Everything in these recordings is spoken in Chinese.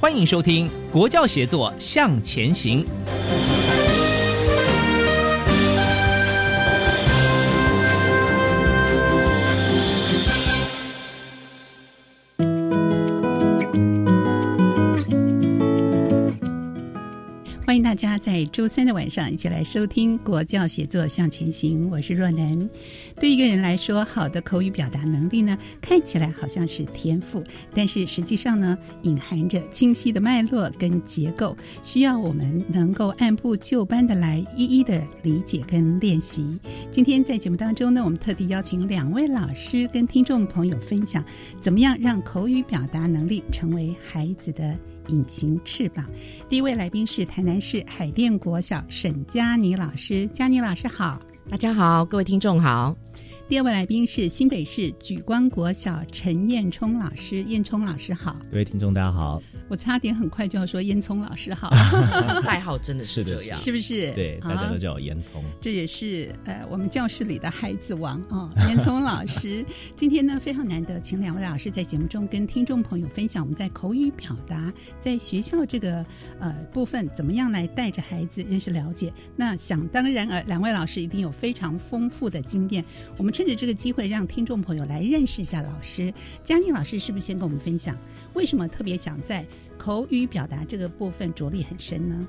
欢迎收听《国教协作向前行》。在周三的晚上一起来收听《国教写作向前行》，我是若楠。对一个人来说，好的口语表达能力呢，看起来好像是天赋，但是实际上呢，隐含着清晰的脉络跟结构，需要我们能够按部就班的来一一的理解跟练习。今天在节目当中呢，我们特地邀请两位老师跟听众朋友分享，怎么样让口语表达能力成为孩子的。隐形翅膀。第一位来宾是台南市海淀国小沈佳妮老师，佳妮老师好，大家好，各位听众好。第二位来宾是新北市举光国小陈彦冲老师，彦冲老师好，各位听众大家好。我差点很快就要说烟囱老师好，代号真的是这样，是不是？对，大家都叫我烟囱。这也是呃我们教室里的孩子王啊，烟囱老师。今天呢非常难得，请两位老师在节目中跟听众朋友分享我们在口语表达在学校这个呃部分怎么样来带着孩子认识了解。那想当然而两位老师一定有非常丰富的经验。我们趁着这个机会让听众朋友来认识一下老师。嘉宁老师是不是先跟我们分享为什么特别想在口语表达这个部分着力很深呢？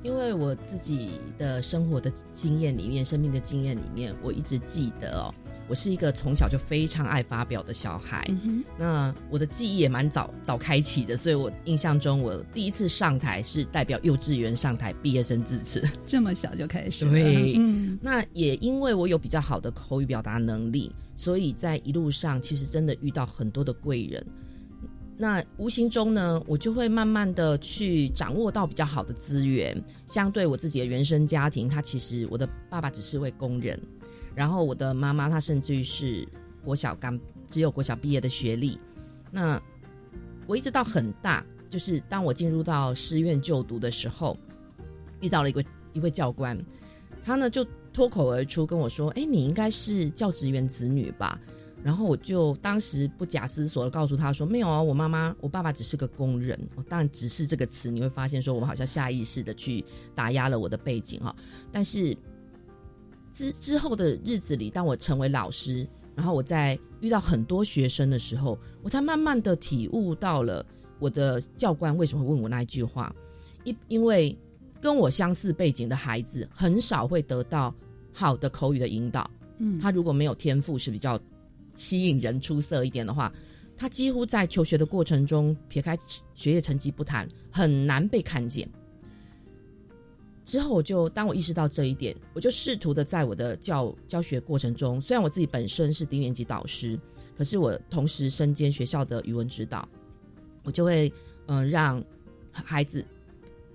因为我自己的生活的经验里面，生命的经验里面，我一直记得哦，我是一个从小就非常爱发表的小孩。嗯那我的记忆也蛮早早开启的，所以我印象中，我第一次上台是代表幼稚园上台毕业生致辞，这么小就开始了。对，嗯，那也因为我有比较好的口语表达能力，所以在一路上其实真的遇到很多的贵人。那无形中呢，我就会慢慢的去掌握到比较好的资源。相对我自己的原生家庭，他其实我的爸爸只是位工人，然后我的妈妈她甚至于是国小刚只有国小毕业的学历。那我一直到很大，就是当我进入到师院就读的时候，遇到了一个一位教官，他呢就脱口而出跟我说：“哎，你应该是教职员子女吧？”然后我就当时不假思索的告诉他说：“没有啊，我妈妈、我爸爸只是个工人。”当然，只是这个词，你会发现说我们好像下意识的去打压了我的背景哈。但是之之后的日子里，当我成为老师，然后我在遇到很多学生的时候，我才慢慢的体悟到了我的教官为什么会问我那一句话。因因为跟我相似背景的孩子很少会得到好的口语的引导。嗯他如果没有天赋，是比较吸引人出色一点的话，他几乎在求学的过程中，撇开学业成绩不谈，很难被看见。之后，我就当我意识到这一点，我就试图的在我的教教学过程中，虽然我自己本身是低年级导师，可是我同时身兼学校的语文指导，我就会嗯、让孩子。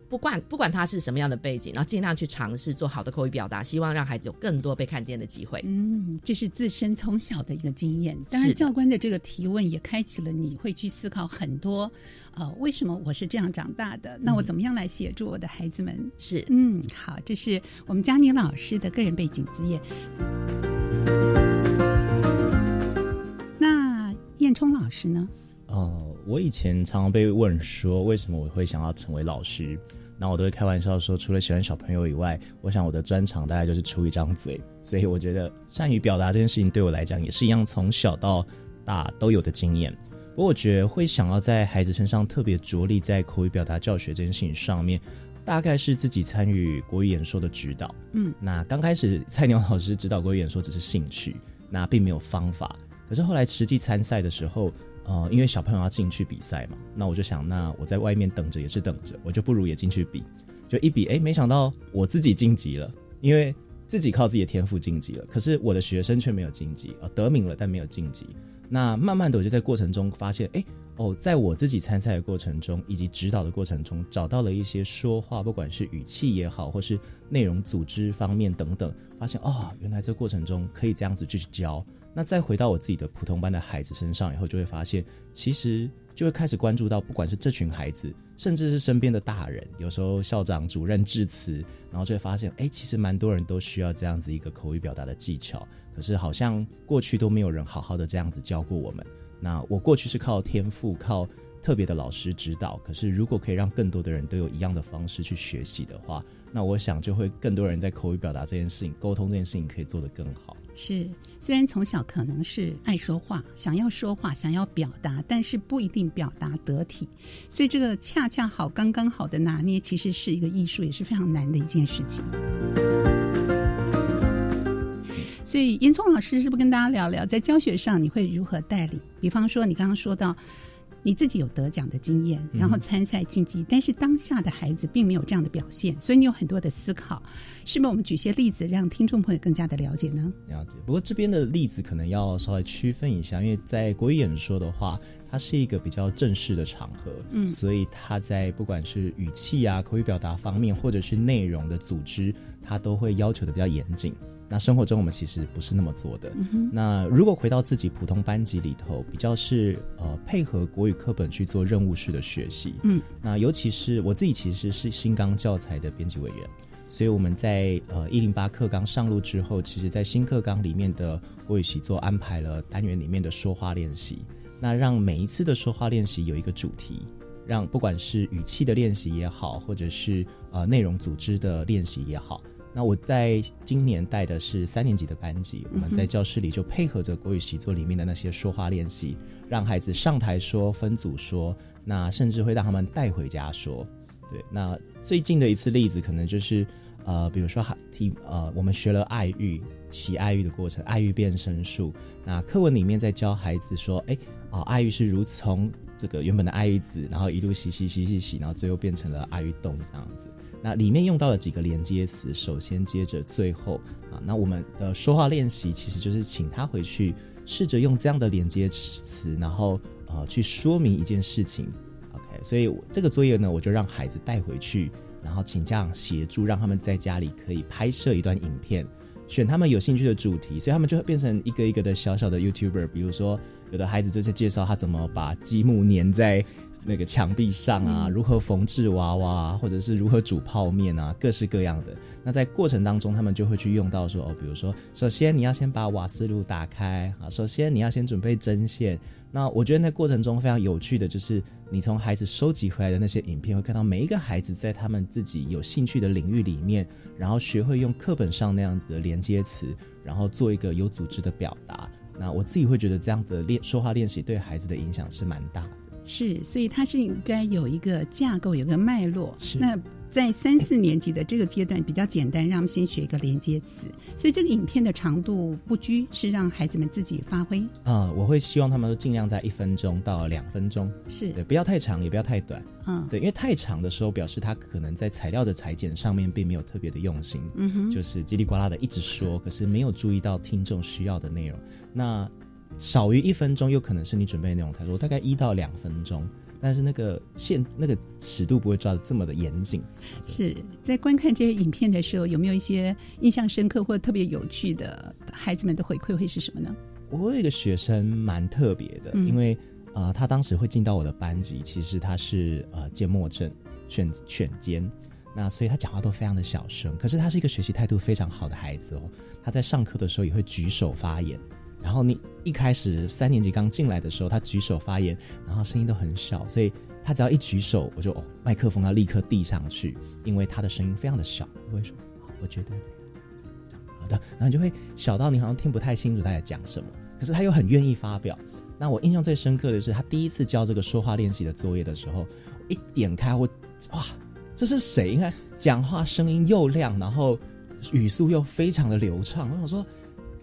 不管不管他是什么样的背景，然后尽量去尝试做好的口语表达，希望让孩子有更多被看见的机会。嗯，这是自身从小的一个经验。当然，教官的这个提问也开启了你会去思考很多，呃，为什么我是这样长大的？那我怎么样来协助我的孩子们？是，嗯，好，这是我们佳妮老师的个人背景资业。那燕冲老师呢？哦、我以前常常被问说，为什么我会想要成为老师？那我都会开玩笑说，除了喜欢小朋友以外，我想我的专长大概就是出一张嘴。所以我觉得善于表达这件事情对我来讲也是一样，从小到大都有的经验。不过我觉得会想要在孩子身上特别着力在口语表达教学这件事情上面，大概是自己参与国语演说的指导。嗯，那刚开始菜鸟老师指导国语演说只是兴趣，那并没有方法。可是后来实际参赛的时候，呃，因为小朋友要进去比赛嘛，那我就想，那我在外面等着也是等着，我就不如也进去比，就一比，哎，没想到我自己晋级了，因为自己靠自己的天赋晋级了，可是我的学生却没有晋级，呃，得名了但没有晋级。那慢慢的我就在过程中发现，哎，哦，在我自己参赛的过程中以及指导的过程中，找到了一些说话，不管是语气也好，或是内容组织方面等等，发现哦，原来这过程中可以这样子去教。那再回到我自己的普通班的孩子身上以后，就会发现，其实就会开始关注到，不管是这群孩子，甚至是身边的大人，有时候校长、主任致辞，然后就会发现，哎，其实蛮多人都需要这样子一个口语表达的技巧，可是好像过去都没有人好好的这样子教过我们。那我过去是靠天赋，靠特别的老师指导，可是如果可以让更多的人都有一样的方式去学习的话，那我想就会更多人在口语表达这件事情、沟通这件事情可以做得更好。是，虽然从小可能是爱说话，想要说话，想要表达，但是不一定表达得体，所以这个恰恰好、刚刚好的拿捏，其实是一个艺术，也是非常难的一件事情。所以，严聪老师是不是跟大家聊聊，在教学上你会如何带领？比方说，你刚刚说到。你自己有得奖的经验，然后参赛竞技，但是当下的孩子并没有这样的表现，所以你有很多的思考。是不是我们举些例子，让听众朋友更加的了解呢？了解。不过这边的例子可能要稍微区分一下，因为在国语演说的话，它是一个比较正式的场合，嗯，所以它在不管是语气啊、口语表达方面，或者是内容的组织，它都会要求的比较严谨。那生活中我们其实不是那么做的。那如果回到自己普通班级里头，比较是呃配合国语课本去做任务式的学习。嗯，那尤其是我自己其实是新纲教材的编辑委员，所以我们在呃一零八课纲上路之后，其实在新课纲里面的国语习作安排了单元里面的说话练习，那让每一次的说话练习有一个主题，让不管是语气的练习也好，或者是呃内容组织的练习也好。那我在今年带的是三年级的班级，我们在教室里就配合着国语习作里面的那些说话练习，让孩子上台说、分组说，那甚至会让他们带回家说。对，那最近的一次例子可能就是，呃，比如说题，呃，我们学了爱玉、洗爱玉的过程，爱玉变身术。那课文里面在教孩子说，哎，啊，爱玉是如从这个原本的爱玉子，然后一路洗洗洗洗洗，然后最后变成了爱玉冻这样子。那里面用到了几个连接词，首先接着最后啊，那我们的说话练习其实就是请他回去试着用这样的连接词，然后呃去说明一件事情。OK，所以这个作业呢，我就让孩子带回去，然后请家长协助，让他们在家里可以拍摄一段影片，选他们有兴趣的主题，所以他们就会变成一个一个的小小的 YouTuber。比如说，有的孩子就是介绍他怎么把积木粘在。那个墙壁上啊，如何缝制娃娃，或者是如何煮泡面啊，各式各样的。那在过程当中，他们就会去用到说，哦，比如说，首先你要先把瓦斯炉打开啊，首先你要先准备针线。那我觉得那过程中非常有趣的就是，你从孩子收集回来的那些影片，会看到每一个孩子在他们自己有兴趣的领域里面，然后学会用课本上那样子的连接词，然后做一个有组织的表达。那我自己会觉得这样的练说话练习对孩子的影响是蛮大的。是，所以它是应该有一个架构，有个脉络。是。那在三四年级的这个阶段比较简单，让他们先学一个连接词。所以这个影片的长度不拘，是让孩子们自己发挥。啊，我会希望他们都尽量在一分钟到两分钟。是对，不要太长，也不要太短。嗯，对，因为太长的时候，表示他可能在材料的裁剪上面并没有特别的用心。嗯哼。就是叽里呱啦的一直说，可是没有注意到听众需要的内容。那少于一分钟，又可能是你准备的内容太多，大概一到两分钟，但是那个线那个尺度不会抓的这么的严谨。是在观看这些影片的时候，有没有一些印象深刻或特别有趣的孩子们的回馈会是什么呢？我有一个学生蛮特别的，因为啊，他当时会进到我的班级，其实他是呃缄默症，选选尖，那所以他讲话都非常的小声，可是他是一个学习态度非常好的孩子哦，他在上课的时候也会举手发言。然后你一开始三年级刚进来的时候，他举手发言，然后声音都很小，所以他只要一举手，我就哦，麦克风要立刻递上去，因为他的声音非常的小，就会说，我觉得好的，然后你就会小到你好像听不太清楚他在讲什么，可是他又很愿意发表。那我印象最深刻的是，他第一次交这个说话练习的作业的时候，一点开我，哇，这是谁？你看讲话声音又亮，然后语速又非常的流畅。我想说，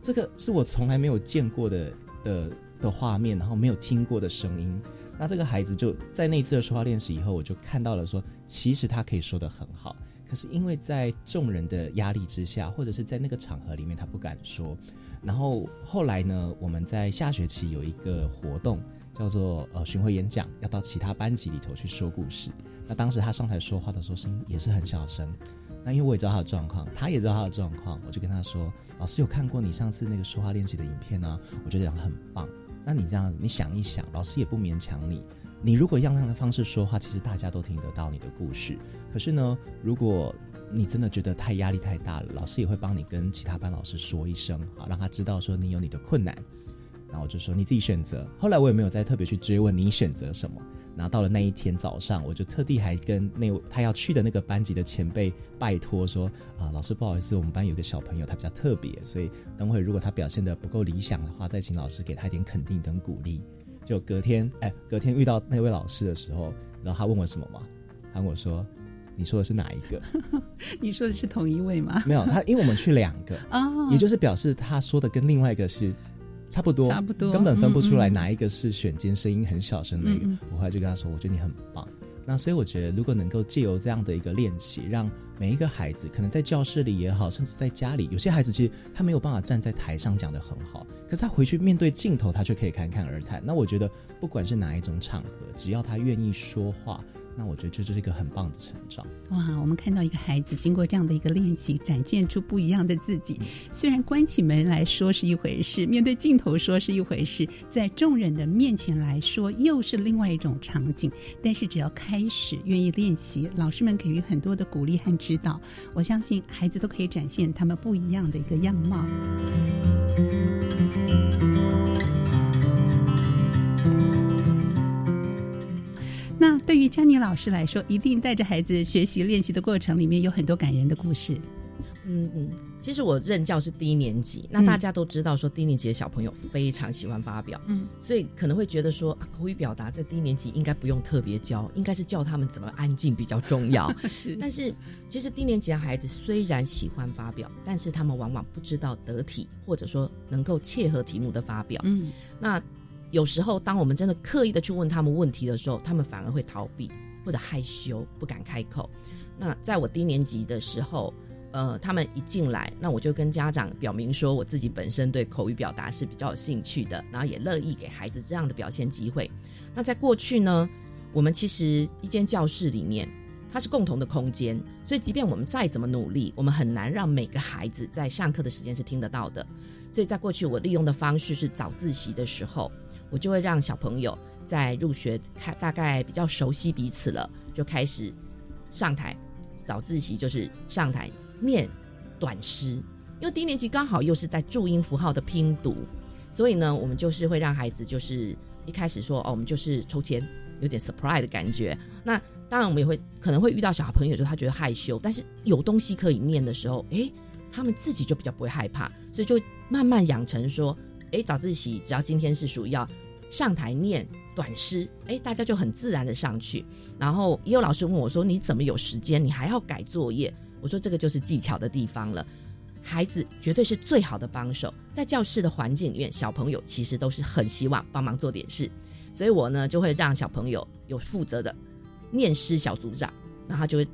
这个是我从来没有见过的的的画面，然后没有听过的声音。那这个孩子就在那次的说话练习以后，我就看到了说，其实他可以说的很好，可是因为在众人的压力之下，或者是在那个场合里面，他不敢说。然后后来呢，我们在下学期有一个活动，叫做呃巡回演讲，要到其他班级里头去说故事。那当时他上台说话的时候，声音也是很小声。那因为我也知道他的状况，他也知道他的状况，我就跟他说：“老师有看过你上次那个说话练习的影片呢，我觉得讲很棒。那你这样，你想一想，老师也不勉强你。你如果样样的方式说话，其实大家都听得到你的故事。可是呢，如果……你真的觉得太压力太大了，老师也会帮你跟其他班老师说一声，好让他知道说你有你的困难。然后我就说你自己选择。后来我也没有再特别去追问你选择什么。然后到了那一天早上，我就特地还跟那他要去的那个班级的前辈拜托说啊，老师不好意思，我们班有个小朋友他比较特别，所以等会如果他表现的不够理想的话，再请老师给他一点肯定跟鼓励。就隔天，哎，隔天遇到那位老师的时候，然后他问我什么吗？他问我说。你说的是哪一个？你说的是同一位吗？没有，他因为我们去两个哦，也就是表示他说的跟另外一个是差不多，差不多，根本分不出来哪一个是选间声音很小声的那个。我后来就跟他说，我觉得你很棒。那所以我觉得，如果能够借由这样的一个练习，让每一个孩子，可能在教室里也好，甚至在家里，有些孩子其实他没有办法站在台上讲的很好，可是他回去面对镜头，他却可以侃侃而谈。那我觉得，不管是哪一种场合，只要他愿意说话。那我觉得这就是一个很棒的成长哇！我们看到一个孩子经过这样的一个练习，展现出不一样的自己。虽然关起门来说是一回事，面对镜头说是一回事，在众人的面前来说又是另外一种场景。但是只要开始愿意练习，老师们给予很多的鼓励和指导，我相信孩子都可以展现他们不一样的一个样貌。对于佳妮老师来说，一定带着孩子学习练习的过程里面有很多感人的故事。嗯嗯，其实我任教是低年级，那大家都知道说低年级的小朋友非常喜欢发表，嗯，所以可能会觉得说啊口语表达在低年级应该不用特别教，应该是教他们怎么安静比较重要。是，但是其实低年级的孩子虽然喜欢发表，但是他们往往不知道得体，或者说能够切合题目的发表。嗯，那。有时候，当我们真的刻意的去问他们问题的时候，他们反而会逃避或者害羞，不敢开口。那在我低年级的时候，呃，他们一进来，那我就跟家长表明说，我自己本身对口语表达是比较有兴趣的，然后也乐意给孩子这样的表现机会。那在过去呢，我们其实一间教室里面，它是共同的空间，所以即便我们再怎么努力，我们很难让每个孩子在上课的时间是听得到的。所以在过去，我利用的方式是早自习的时候。我就会让小朋友在入学开大概比较熟悉彼此了，就开始上台早自习，就是上台念短诗。因为低年级刚好又是在注音符号的拼读，所以呢，我们就是会让孩子就是一开始说哦，我们就是抽签，有点 surprise 的感觉。那当然，我们也会可能会遇到小朋友，就他觉得害羞，但是有东西可以念的时候，诶，他们自己就比较不会害怕，所以就慢慢养成说，诶，早自习只要今天是属于要。上台念短诗，哎，大家就很自然的上去。然后也有老师问我说：“你怎么有时间？你还要改作业？”我说：“这个就是技巧的地方了。孩子绝对是最好的帮手，在教室的环境里面，小朋友其实都是很希望帮忙做点事。所以我呢就会让小朋友有负责的念诗小组长，然后就会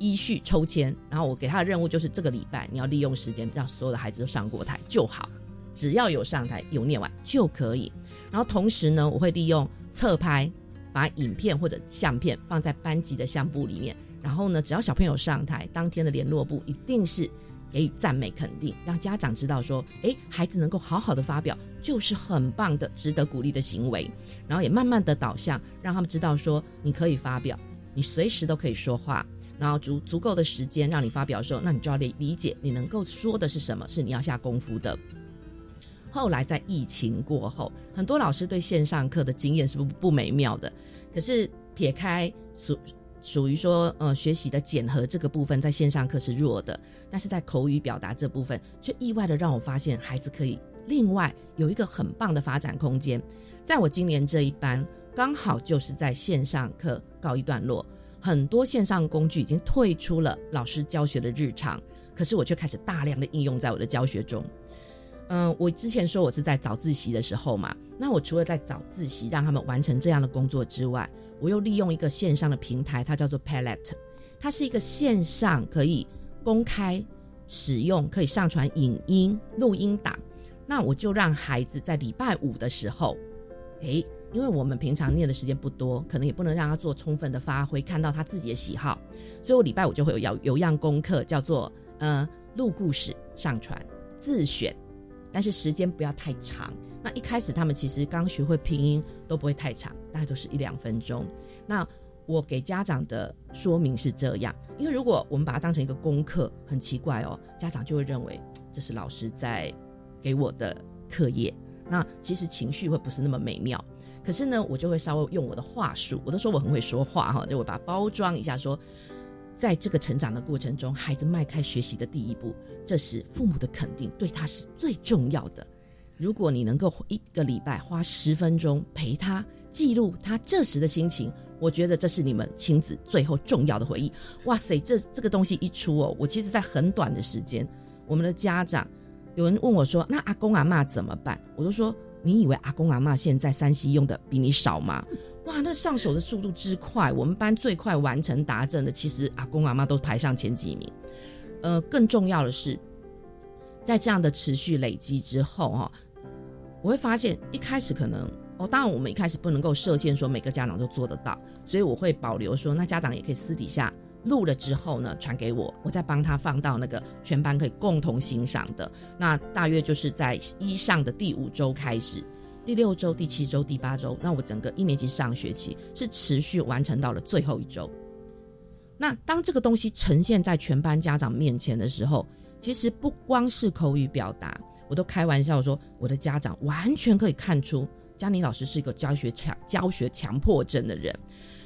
依序抽签。然后我给他的任务就是这个礼拜你要利用时间让所有的孩子都上过台就好，只要有上台有念完就可以。”然后同时呢，我会利用侧拍，把影片或者相片放在班级的相簿里面。然后呢，只要小朋友上台，当天的联络部一定是给予赞美肯定，让家长知道说，哎，孩子能够好好的发表，就是很棒的、值得鼓励的行为。然后也慢慢的导向，让他们知道说，你可以发表，你随时都可以说话。然后足足够的时间让你发表的时候，那你就要理理解你能够说的是什么，是你要下功夫的。后来在疫情过后，很多老师对线上课的经验是不不美妙的。可是撇开属属于说呃学习的检核这个部分，在线上课是弱的，但是在口语表达这部分，却意外的让我发现孩子可以另外有一个很棒的发展空间。在我今年这一班，刚好就是在线上课告一段落，很多线上工具已经退出了老师教学的日常，可是我却开始大量的应用在我的教学中。嗯，我之前说我是在早自习的时候嘛，那我除了在早自习让他们完成这样的工作之外，我又利用一个线上的平台，它叫做 Palette，它是一个线上可以公开使用、可以上传影音、录音档。那我就让孩子在礼拜五的时候，诶，因为我们平常念的时间不多，可能也不能让他做充分的发挥，看到他自己的喜好，所以我礼拜五就会有有有样功课，叫做呃录故事上传自选。但是时间不要太长。那一开始他们其实刚学会拼音都不会太长，大概都是一两分钟。那我给家长的说明是这样，因为如果我们把它当成一个功课，很奇怪哦，家长就会认为这是老师在给我的课业。那其实情绪会不是那么美妙。可是呢，我就会稍微用我的话术，我都说我很会说话哈，就我把它包装一下说。在这个成长的过程中，孩子迈开学习的第一步，这时父母的肯定对他是最重要的。如果你能够一个礼拜花十分钟陪他记录他这时的心情，我觉得这是你们亲子最后重要的回忆。哇塞，这这个东西一出哦，我其实在很短的时间，我们的家长有人问我说：“那阿公阿妈怎么办？”我都说：“你以为阿公阿妈现在山西用的比你少吗？”哇，那上手的速度之快，我们班最快完成答证的，其实阿公阿妈都排上前几名。呃，更重要的是，在这样的持续累积之后，哈，我会发现一开始可能哦，当然我们一开始不能够设限说每个家长都做得到，所以我会保留说，那家长也可以私底下录了之后呢，传给我，我再帮他放到那个全班可以共同欣赏的。那大约就是在一上的第五周开始。第六周、第七周、第八周，那我整个一年级上学期是持续完成到了最后一周。那当这个东西呈现在全班家长面前的时候，其实不光是口语表达，我都开玩笑说，我的家长完全可以看出佳妮老师是一个教学强、教学强迫症的人。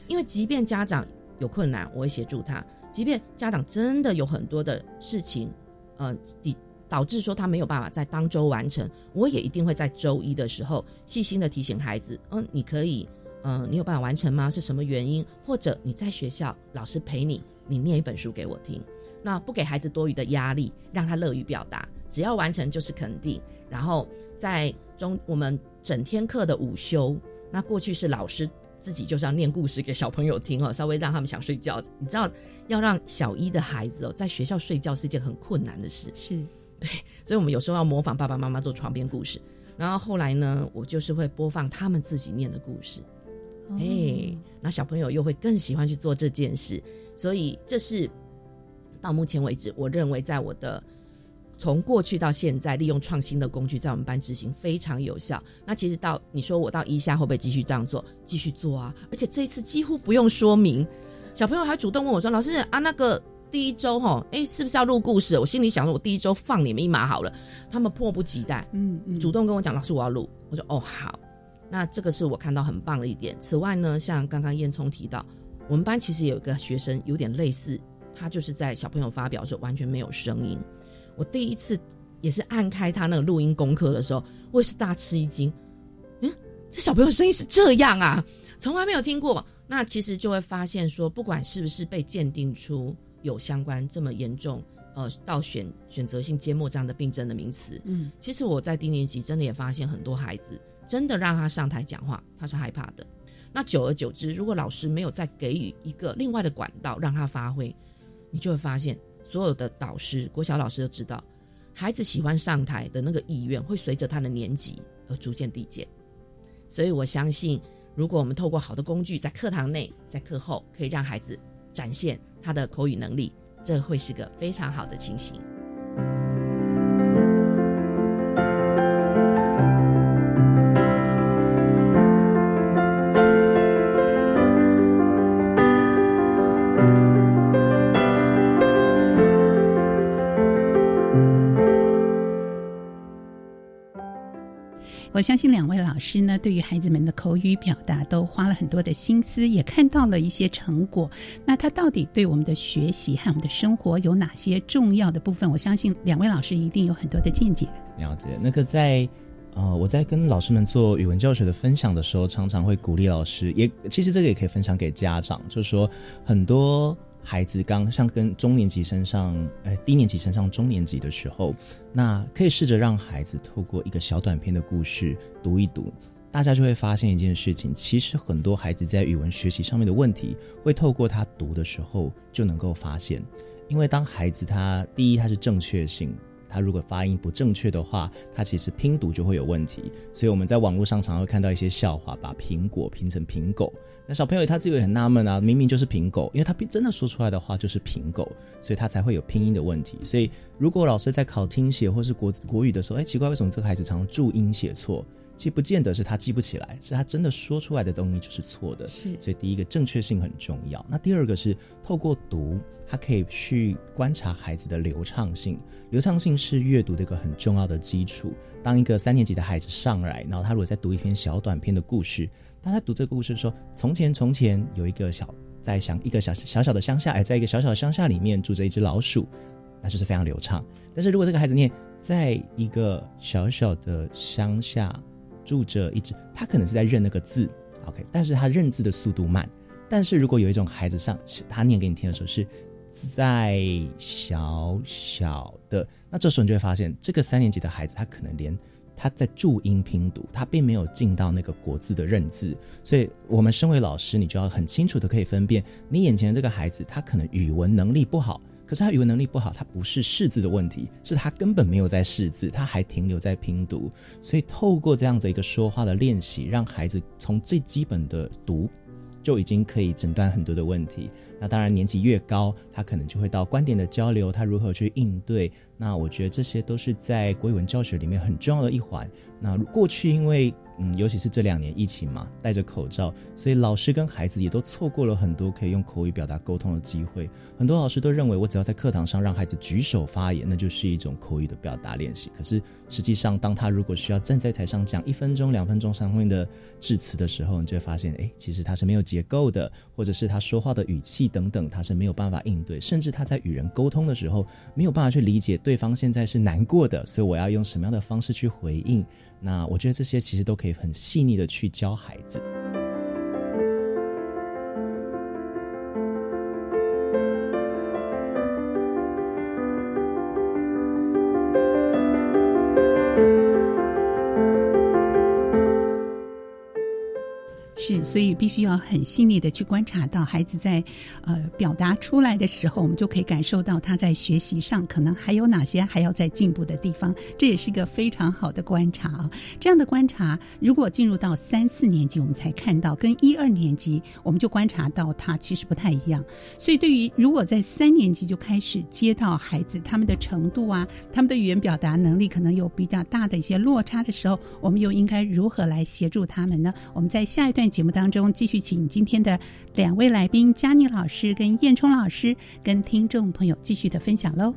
因为即便家长有困难，我会协助他；即便家长真的有很多的事情，呃，第。导致说他没有办法在当周完成，我也一定会在周一的时候细心的提醒孩子，嗯，你可以，嗯，你有办法完成吗？是什么原因？或者你在学校老师陪你，你念一本书给我听，那不给孩子多余的压力，让他乐于表达，只要完成就是肯定。然后在中我们整天课的午休，那过去是老师自己就是要念故事给小朋友听哦，稍微让他们想睡觉。你知道要让小一的孩子哦在学校睡觉是一件很困难的事，是。对，所以我们有时候要模仿爸爸妈妈做床边故事，然后后来呢，我就是会播放他们自己念的故事，哎，那小朋友又会更喜欢去做这件事，所以这是到目前为止，我认为在我的从过去到现在，利用创新的工具在我们班执行非常有效。那其实到你说我到一下会不会继续这样做？继续做啊！而且这一次几乎不用说明，小朋友还主动问我说：“老师啊，那个。”第一周哈，哎，是不是要录故事？我心里想说，我第一周放你们一马好了。他们迫不及待，嗯嗯，主动跟我讲，老师我要录。我说哦好，那这个是我看到很棒的一点。此外呢，像刚刚燕聪提到，我们班其实有一个学生有点类似，他就是在小朋友发表的时候完全没有声音。我第一次也是按开他那个录音功课的时候，我也是大吃一惊。嗯，这小朋友声音是这样啊，从来没有听过。那其实就会发现说，不管是不是被鉴定出。有相关这么严重，呃，到选选择性缄默这样的病症的名词，嗯，其实我在低年级真的也发现很多孩子真的让他上台讲话，他是害怕的。那久而久之，如果老师没有再给予一个另外的管道让他发挥，你就会发现所有的导师、国小老师都知道，孩子喜欢上台的那个意愿会随着他的年级而逐渐递减。所以我相信，如果我们透过好的工具，在课堂内、在课后，可以让孩子展现。他的口语能力，这会是个非常好的情形。我相信两位老师呢，对于孩子们的口语表达都花了很多的心思，也看到了一些成果。那他到底对我们的学习和我们的生活有哪些重要的部分？我相信两位老师一定有很多的见解。了解，那个在呃，我在跟老师们做语文教学的分享的时候，常常会鼓励老师，也其实这个也可以分享给家长，就是说很多。孩子刚像跟中年级身上，呃，低年级升上中年级的时候，那可以试着让孩子透过一个小短片的故事读一读，大家就会发现一件事情，其实很多孩子在语文学习上面的问题，会透过他读的时候就能够发现，因为当孩子他第一他是正确性。他如果发音不正确的话，他其实拼读就会有问题。所以我们在网络上常会看到一些笑话，把苹果拼成苹狗。那小朋友他自己很纳闷啊，明明就是苹狗，因为他真的说出来的话就是苹狗，所以他才会有拼音的问题。所以如果老师在考听写或是国国语的时候，哎，奇怪，为什么这个孩子常注音写错？其实不见得是他记不起来，是他真的说出来的东西就是错的。是，所以第一个正确性很重要。那第二个是透过读，他可以去观察孩子的流畅性。流畅性是阅读的一个很重要的基础。当一个三年级的孩子上来，然后他如果在读一篇小短篇的故事，当他读这个故事的时候，从前从前有一个小在想一个小小小的乡下，哎，在一个小小的乡下里面住着一只老鼠，那就是非常流畅。但是如果这个孩子念在一个小小的乡下。住着一只，他可能是在认那个字，OK，但是他认字的速度慢。但是如果有一种孩子上，他念给你听的时候是在小小的，那这时候你就会发现，这个三年级的孩子他可能连他在注音拼读，他并没有进到那个国字的认字。所以，我们身为老师，你就要很清楚的可以分辨，你眼前的这个孩子，他可能语文能力不好。可是他语文能力不好，他不是识字的问题，是他根本没有在识字，他还停留在拼读。所以透过这样子一个说话的练习，让孩子从最基本的读，就已经可以诊断很多的问题。那当然年纪越高，他可能就会到观点的交流，他如何去应对。那我觉得这些都是在国语文教学里面很重要的一环。那过去因为。嗯，尤其是这两年疫情嘛，戴着口罩，所以老师跟孩子也都错过了很多可以用口语表达沟通的机会。很多老师都认为，我只要在课堂上让孩子举手发言，那就是一种口语的表达练习。可是实际上，当他如果需要站在台上讲一分钟、两分钟上面的致辞的时候，你就会发现，哎，其实他是没有结构的，或者是他说话的语气等等，他是没有办法应对，甚至他在与人沟通的时候没有办法去理解对方现在是难过的，所以我要用什么样的方式去回应。那我觉得这些其实都可以很细腻的去教孩子。是，所以必须要很细腻的去观察到孩子在，呃，表达出来的时候，我们就可以感受到他在学习上可能还有哪些还要再进步的地方。这也是一个非常好的观察啊！这样的观察，如果进入到三四年级，我们才看到，跟一二年级我们就观察到他其实不太一样。所以，对于如果在三年级就开始接到孩子他们的程度啊，他们的语言表达能力可能有比较大的一些落差的时候，我们又应该如何来协助他们呢？我们在下一段。节目当中，继续请今天的两位来宾佳妮老师跟燕冲老师，跟听众朋友继续的分享喽。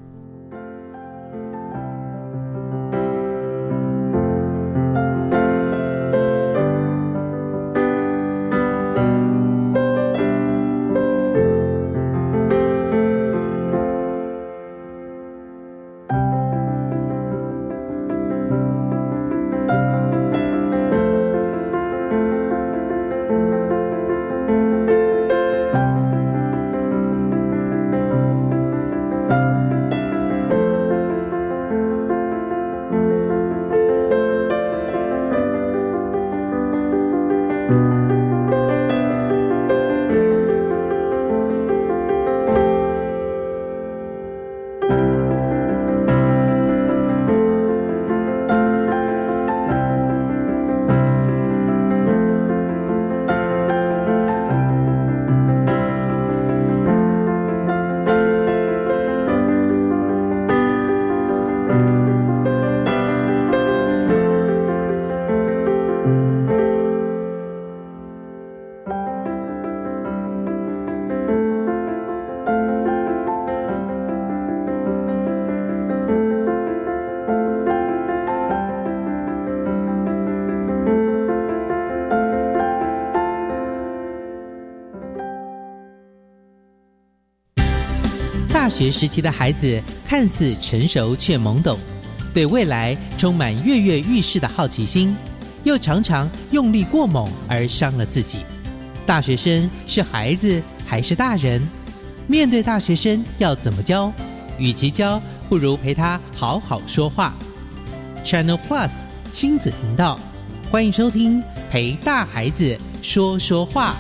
学时期的孩子看似成熟却懵懂，对未来充满跃跃欲试的好奇心，又常常用力过猛而伤了自己。大学生是孩子还是大人？面对大学生要怎么教？与其教，不如陪他好好说话。Channel Plus 亲子频道，欢迎收听《陪大孩子说说话》。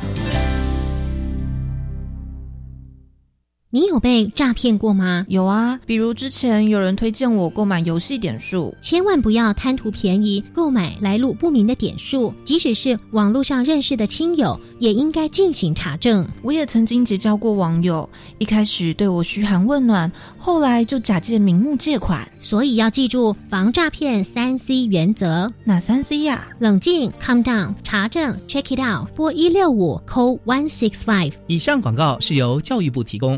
有被诈骗过吗？有啊，比如之前有人推荐我购买游戏点数，千万不要贪图便宜购买来路不明的点数，即使是网络上认识的亲友，也应该进行查证。我也曾经结交过网友，一开始对我嘘寒问暖，后来就假借名目借款，所以要记住防诈骗三 C 原则。哪三 C 呀？冷静，calm down，查证，check it out，拨一六五，call one six five。以上广告是由教育部提供。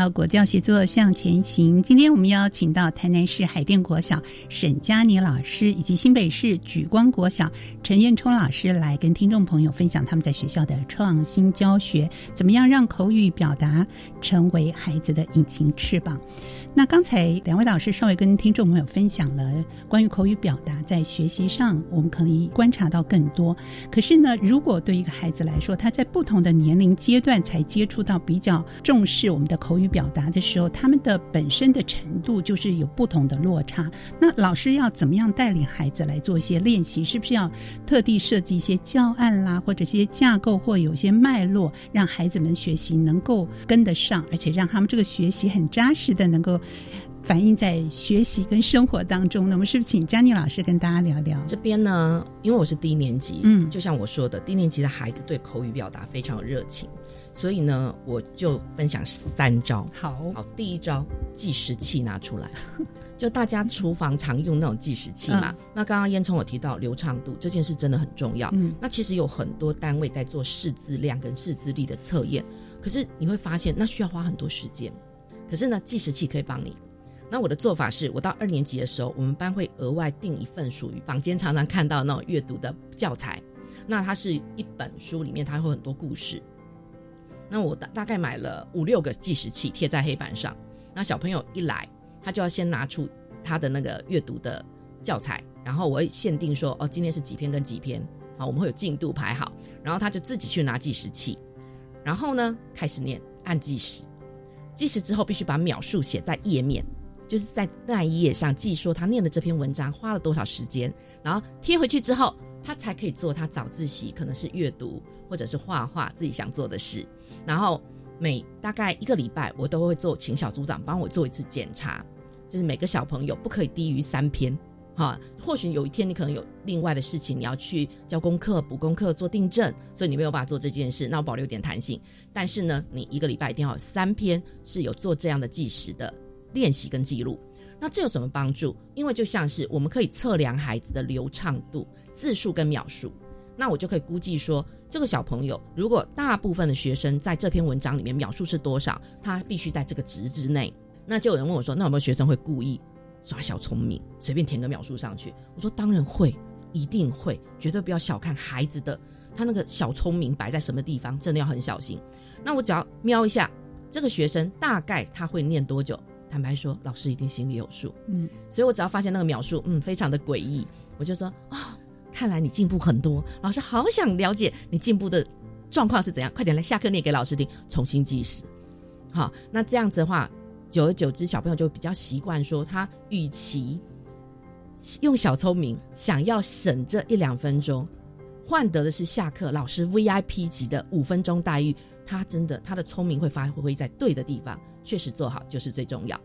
到国教协作向前行。今天我们邀请到台南市海淀国小沈佳妮老师，以及新北市举光国小陈彦冲老师来跟听众朋友分享他们在学校的创新教学，怎么样让口语表达成为孩子的隐形翅膀。那刚才两位老师稍微跟听众朋友分享了关于口语表达在学习上，我们可以观察到更多。可是呢，如果对一个孩子来说，他在不同的年龄阶段才接触到比较重视我们的口语表达的时候，他们的本身的程度就是有不同的落差。那老师要怎么样带领孩子来做一些练习？是不是要特地设计一些教案啦，或者一些架构，或有些脉络，让孩子们学习能够跟得上，而且让他们这个学习很扎实的能够。反映在学习跟生活当中，那我们是不是请佳妮老师跟大家聊聊？这边呢，因为我是低年级，嗯，就像我说的，低年级的孩子对口语表达非常有热情，所以呢，我就分享三招。好，好，第一招，计时器拿出来，就大家厨房常用那种计时器嘛。那刚刚烟囱有提到流畅度这件事真的很重要。嗯，那其实有很多单位在做识字量跟识字力的测验，可是你会发现那需要花很多时间。可是呢，计时器可以帮你。那我的做法是，我到二年级的时候，我们班会额外订一份属于坊间常常看到那种阅读的教材。那它是一本书里面，它会很多故事。那我大大概买了五六个计时器贴在黑板上。那小朋友一来，他就要先拿出他的那个阅读的教材，然后我会限定说，哦，今天是几篇跟几篇，好，我们会有进度排好，然后他就自己去拿计时器，然后呢开始念，按计时，计时之后必须把秒数写在页面。就是在那一页上记说他念的这篇文章花了多少时间，然后贴回去之后，他才可以做他早自习，可能是阅读或者是画画自己想做的事。然后每大概一个礼拜，我都会做，请小组长帮我做一次检查，就是每个小朋友不可以低于三篇，哈。或许有一天你可能有另外的事情，你要去交功课、补功课、做订正，所以你没有办法做这件事，那我保留点弹性。但是呢，你一个礼拜一定要有三篇是有做这样的计时的。练习跟记录，那这有什么帮助？因为就像是我们可以测量孩子的流畅度、字数跟秒数，那我就可以估计说，这个小朋友如果大部分的学生在这篇文章里面秒数是多少，他必须在这个值之内。那就有人问我说，那有没有学生会故意耍小聪明，随便填个秒数上去？我说当然会，一定会，绝对不要小看孩子的他那个小聪明摆在什么地方，真的要很小心。那我只要瞄一下。这个学生大概他会念多久？坦白说，老师一定心里有数。嗯，所以我只要发现那个秒数，嗯，非常的诡异，我就说啊、看来你进步很多。老师好想了解你进步的状况是怎样，快点来下课念给老师听，重新计时。好，那这样子的话，久而久之，小朋友就比较习惯说，他与其用小聪明想要省这一两分钟，换得的是下课老师 VIP 级的五分钟待遇。他真的他的聪明会发挥在对的地方，确实做好就是最重要。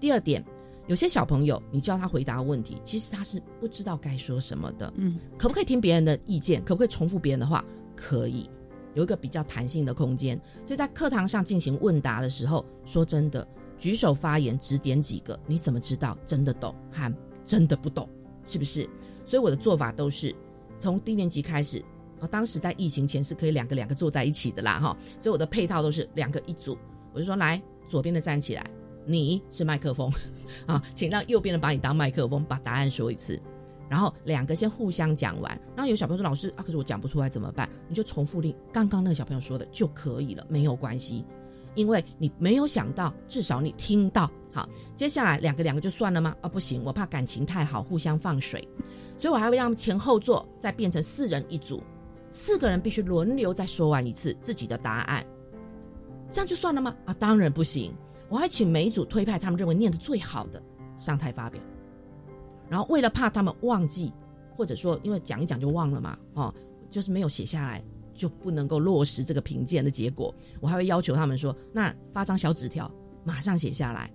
第二点，有些小朋友你叫他回答问题，其实他是不知道该说什么的。嗯，可不可以听别人的意见？可不可以重复别人的话？可以，有一个比较弹性的空间。所以在课堂上进行问答的时候，说真的，举手发言只点几个，你怎么知道真的懂和真的不懂？是不是？所以我的做法都是从低年级开始。啊，当时在疫情前是可以两个两个坐在一起的啦，哈，所以我的配套都是两个一组。我就说，来左边的站起来，你是麦克风，啊，请让右边的把你当麦克风，把答案说一次。然后两个先互相讲完，然后有小朋友说：“老师啊，可是我讲不出来怎么办？”你就重复令刚刚那个小朋友说的就可以了，没有关系，因为你没有想到，至少你听到。好，接下来两个两个就算了吗？啊，不行，我怕感情太好，互相放水，所以我还会让前后座再变成四人一组。四个人必须轮流再说完一次自己的答案，这样就算了吗？啊，当然不行！我还请每一组推派他们认为念的最好的上台发表，然后为了怕他们忘记，或者说因为讲一讲就忘了嘛，哦，就是没有写下来，就不能够落实这个评鉴的结果。我还会要求他们说，那发张小纸条，马上写下来，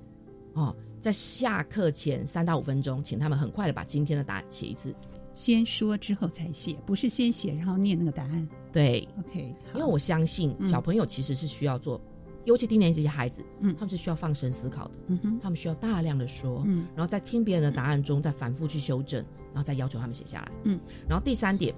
哦，在下课前三到五分钟，请他们很快的把今天的答案写一次。先说之后才写，不是先写然后念那个答案。对，OK，因为我相信小朋友其实是需要做，尤其低年级的孩子，嗯，他们是需要放声思考的，嗯哼，他们需要大量的说，嗯，然后在听别人的答案中再反复去修正，然后再要求他们写下来，嗯，然后第三点，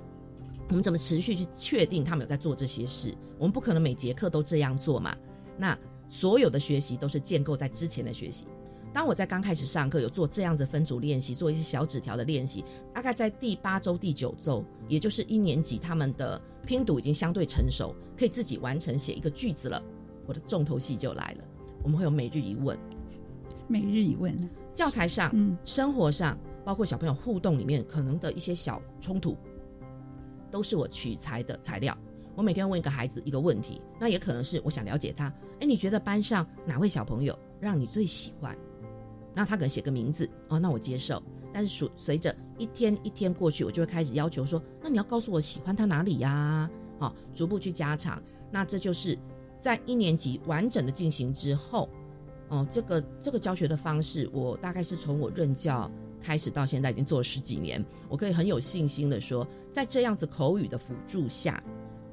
我们怎么持续去确定他们有在做这些事？我们不可能每节课都这样做嘛，那所有的学习都是建构在之前的学习。当我在刚开始上课有做这样子分组练习，做一些小纸条的练习，大概在第八周、第九周，也就是一年级，他们的拼读已经相对成熟，可以自己完成写一个句子了。我的重头戏就来了，我们会有每日一问，每日一问呢，教材上、嗯，生活上，包括小朋友互动里面可能的一些小冲突，都是我取材的材料。我每天问一个孩子一个问题，那也可能是我想了解他。哎，你觉得班上哪位小朋友让你最喜欢？那他可能写个名字哦，那我接受。但是随随着一天一天过去，我就会开始要求说，那你要告诉我喜欢他哪里呀？好、哦，逐步去加长。那这就是在一年级完整的进行之后，哦，这个这个教学的方式，我大概是从我任教开始到现在已经做了十几年，我可以很有信心的说，在这样子口语的辅助下，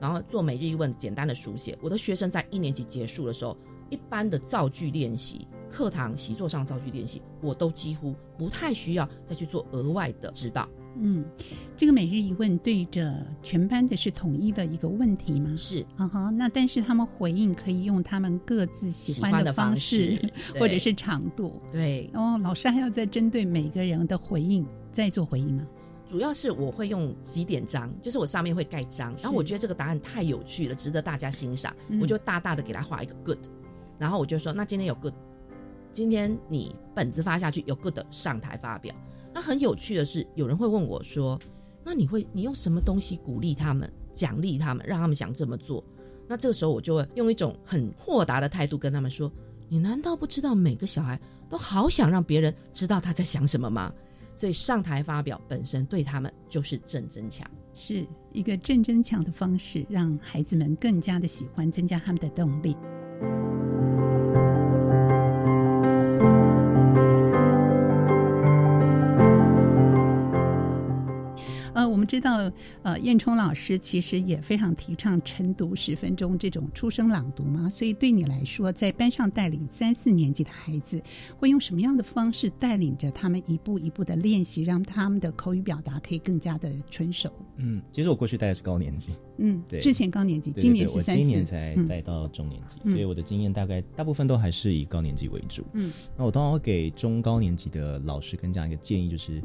然后做每日一问简单的书写，我的学生在一年级结束的时候，一般的造句练习。课堂习作上造句练习，我都几乎不太需要再去做额外的指导。嗯，这个每日一问对着全班的是统一的一个问题吗？是，啊哈。那但是他们回应可以用他们各自喜欢的方式，或者是长度。对。哦，老师还要再针对每个人的回应再做回应吗？主要是我会用几点章，就是我上面会盖章，然后我觉得这个答案太有趣了，值得大家欣赏，嗯、我就大大的给他画一个 good，然后我就说，那今天有 good。今天你本子发下去有 good 上台发表，那很有趣的是，有人会问我说：“那你会你用什么东西鼓励他们、奖励他们，让他们想这么做？”那这个时候我就会用一种很豁达的态度跟他们说：“你难道不知道每个小孩都好想让别人知道他在想什么吗？”所以上台发表本身对他们就是正增强，是一个正增强的方式，让孩子们更加的喜欢，增加他们的动力。呃，我们知道，呃，燕冲老师其实也非常提倡晨读十分钟这种出声朗读嘛，所以对你来说，在班上带领三四年级的孩子，会用什么样的方式带领着他们一步一步的练习，让他们的口语表达可以更加的纯熟？嗯，其实我过去带的是高年级，嗯，对，之前高年级，今年是三四，我今年才带到中年级，嗯、所以我的经验大概大部分都还是以高年级为主。嗯，那我当然会给中高年级的老师跟这样一个建议，就是。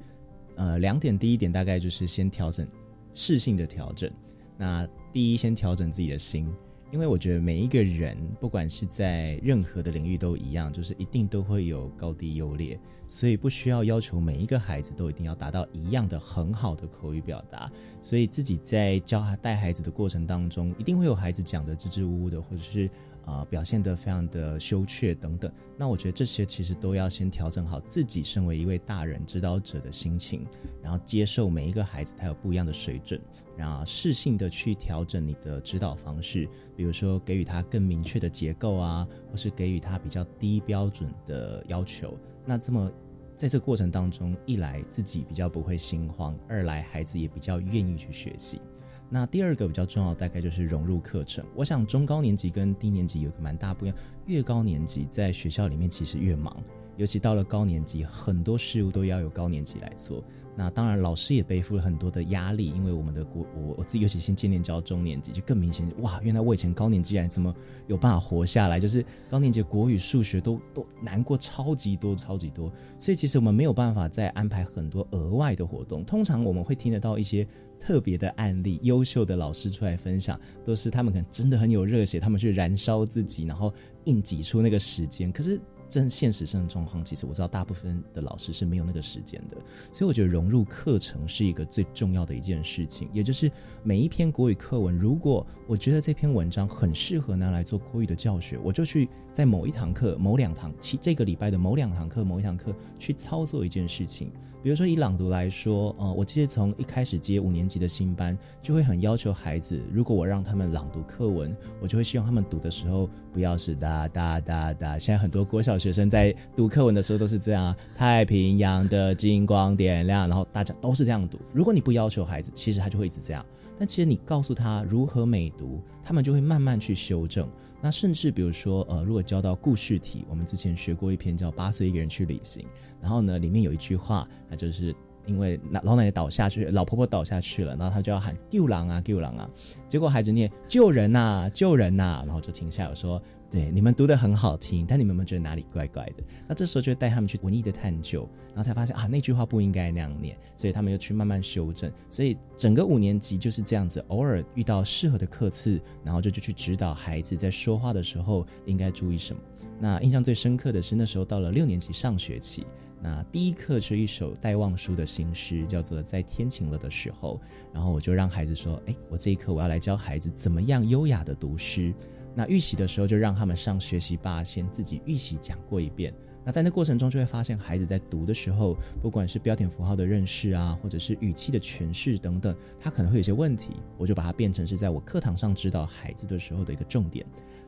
呃，两点，第一点大概就是先调整适性的调整。那第一，先调整自己的心，因为我觉得每一个人，不管是在任何的领域都一样，就是一定都会有高低优劣，所以不需要要求每一个孩子都一定要达到一样的很好的口语表达。所以自己在教带孩子的过程当中，一定会有孩子讲的支支吾吾的，或者是。啊，表现得非常的羞怯等等，那我觉得这些其实都要先调整好自己身为一位大人指导者的心情，然后接受每一个孩子他有不一样的水准，然后适性的去调整你的指导方式，比如说给予他更明确的结构啊，或是给予他比较低标准的要求。那这么在这个过程当中，一来自己比较不会心慌，二来孩子也比较愿意去学习。那第二个比较重要，大概就是融入课程。我想中高年级跟低年级有个蛮大不一样，越高年级在学校里面其实越忙，尤其到了高年级，很多事物都要由高年级来做。那当然，老师也背负了很多的压力，因为我们的国，我我自己尤其先渐渐教中年级，就更明显。哇，原来我以前高年级还怎么有办法活下来？就是高年级国语、数学都都难过超级多、超级多。所以其实我们没有办法再安排很多额外的活动。通常我们会听得到一些特别的案例，优秀的老师出来分享，都是他们可能真的很有热血，他们去燃烧自己，然后硬挤出那个时间。可是。真现实生的状况，其实我知道大部分的老师是没有那个时间的，所以我觉得融入课程是一个最重要的一件事情。也就是每一篇国语课文，如果我觉得这篇文章很适合拿来做国语的教学，我就去在某一堂课、某两堂，其这个礼拜的某两堂课、某一堂课去操作一件事情。比如说以朗读来说，呃，我记得从一开始接五年级的新班，就会很要求孩子，如果我让他们朗读课文，我就会希望他们读的时候不要是哒哒哒哒。现在很多国小学生在读课文的时候都是这样，太平洋的金光点亮，然后大家都是这样读。如果你不要求孩子，其实他就会一直这样。但其实你告诉他如何美读，他们就会慢慢去修正。那甚至比如说，呃，如果教到故事题，我们之前学过一篇叫《八岁一个人去旅行》，然后呢，里面有一句话，那就是因为老奶奶倒下去，老婆婆倒下去了，然后他就要喊救狼啊救狼啊，结果孩子念救人呐救人呐，然后就停下来说。对，你们读的很好听，但你们有没有觉得哪里怪怪的？那这时候就带他们去文艺的探究，然后才发现啊，那句话不应该那样念，所以他们又去慢慢修正。所以整个五年级就是这样子，偶尔遇到适合的课次，然后就就去指导孩子在说话的时候应该注意什么。那印象最深刻的是那时候到了六年级上学期，那第一课是一首戴望舒的新诗，叫做《在天晴了的时候》，然后我就让孩子说：“哎，我这一课我要来教孩子怎么样优雅的读诗。”那预习的时候，就让他们上学习吧，先自己预习讲过一遍。那在那过程中，就会发现孩子在读的时候，不管是标点符号的认识啊，或者是语气的诠释等等，他可能会有些问题。我就把它变成是在我课堂上指导孩子的时候的一个重点。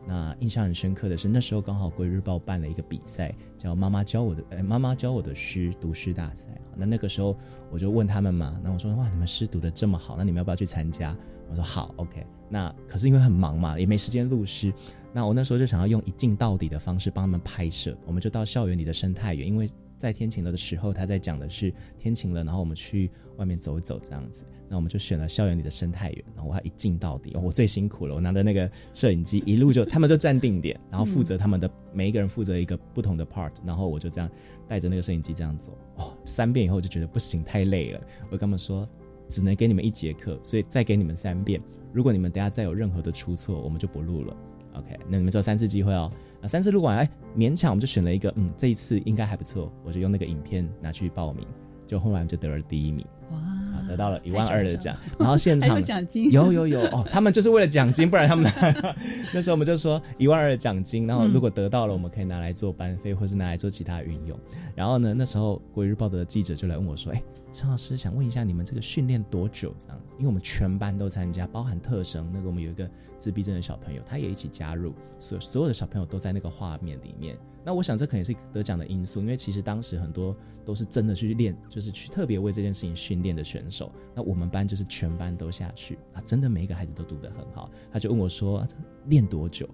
那印象很深刻的是，那时候刚好《国日报》办了一个比赛，叫“妈妈教我的”呃“妈妈教我的诗读诗大赛”。那那个时候我就问他们嘛，那我说哇，你们诗读的这么好，那你们要不要去参加？我说好，OK。那可是因为很忙嘛，也没时间录诗。那我那时候就想要用一镜到底的方式帮他们拍摄。我们就到校园里的生态园，因为在天晴了的时候，他在讲的是天晴了，然后我们去外面走一走这样子。那我们就选了校园里的生态园，然后我还一镜到底，我最辛苦了，我拿着那个摄影机一路就，他们就站定点，然后负责他们的每一个人负责一个不同的 part，然后我就这样带着那个摄影机这样走。哦，三遍以后就觉得不行，太累了。我跟他们说。只能给你们一节课，所以再给你们三遍。如果你们等下再有任何的出错，我们就不录了。OK，那你们只有三次机会哦。啊，三次录完，哎，勉强我们就选了一个，嗯，这一次应该还不错，我就用那个影片拿去报名，就后来就得了第一名。哇！得到了一万二的奖，然后现场 有奖金，有有有哦，他们就是为了奖金，不然他们 那时候我们就说一万二的奖金，然后如果得到了，我们可以拿来做班费，或是拿来做其他运用。然后呢，那时候国语日报的记者就来问我说：“哎，陈老师想问一下，你们这个训练多久？这样子？因为我们全班都参加，包含特生，那个我们有一个自闭症的小朋友，他也一起加入，所所有的小朋友都在那个画面里面。”那我想这肯定是得奖的因素，因为其实当时很多都是真的去练，就是去特别为这件事情训练的选手。那我们班就是全班都下去啊，真的每一个孩子都读得很好。他就问我说：“练多久？”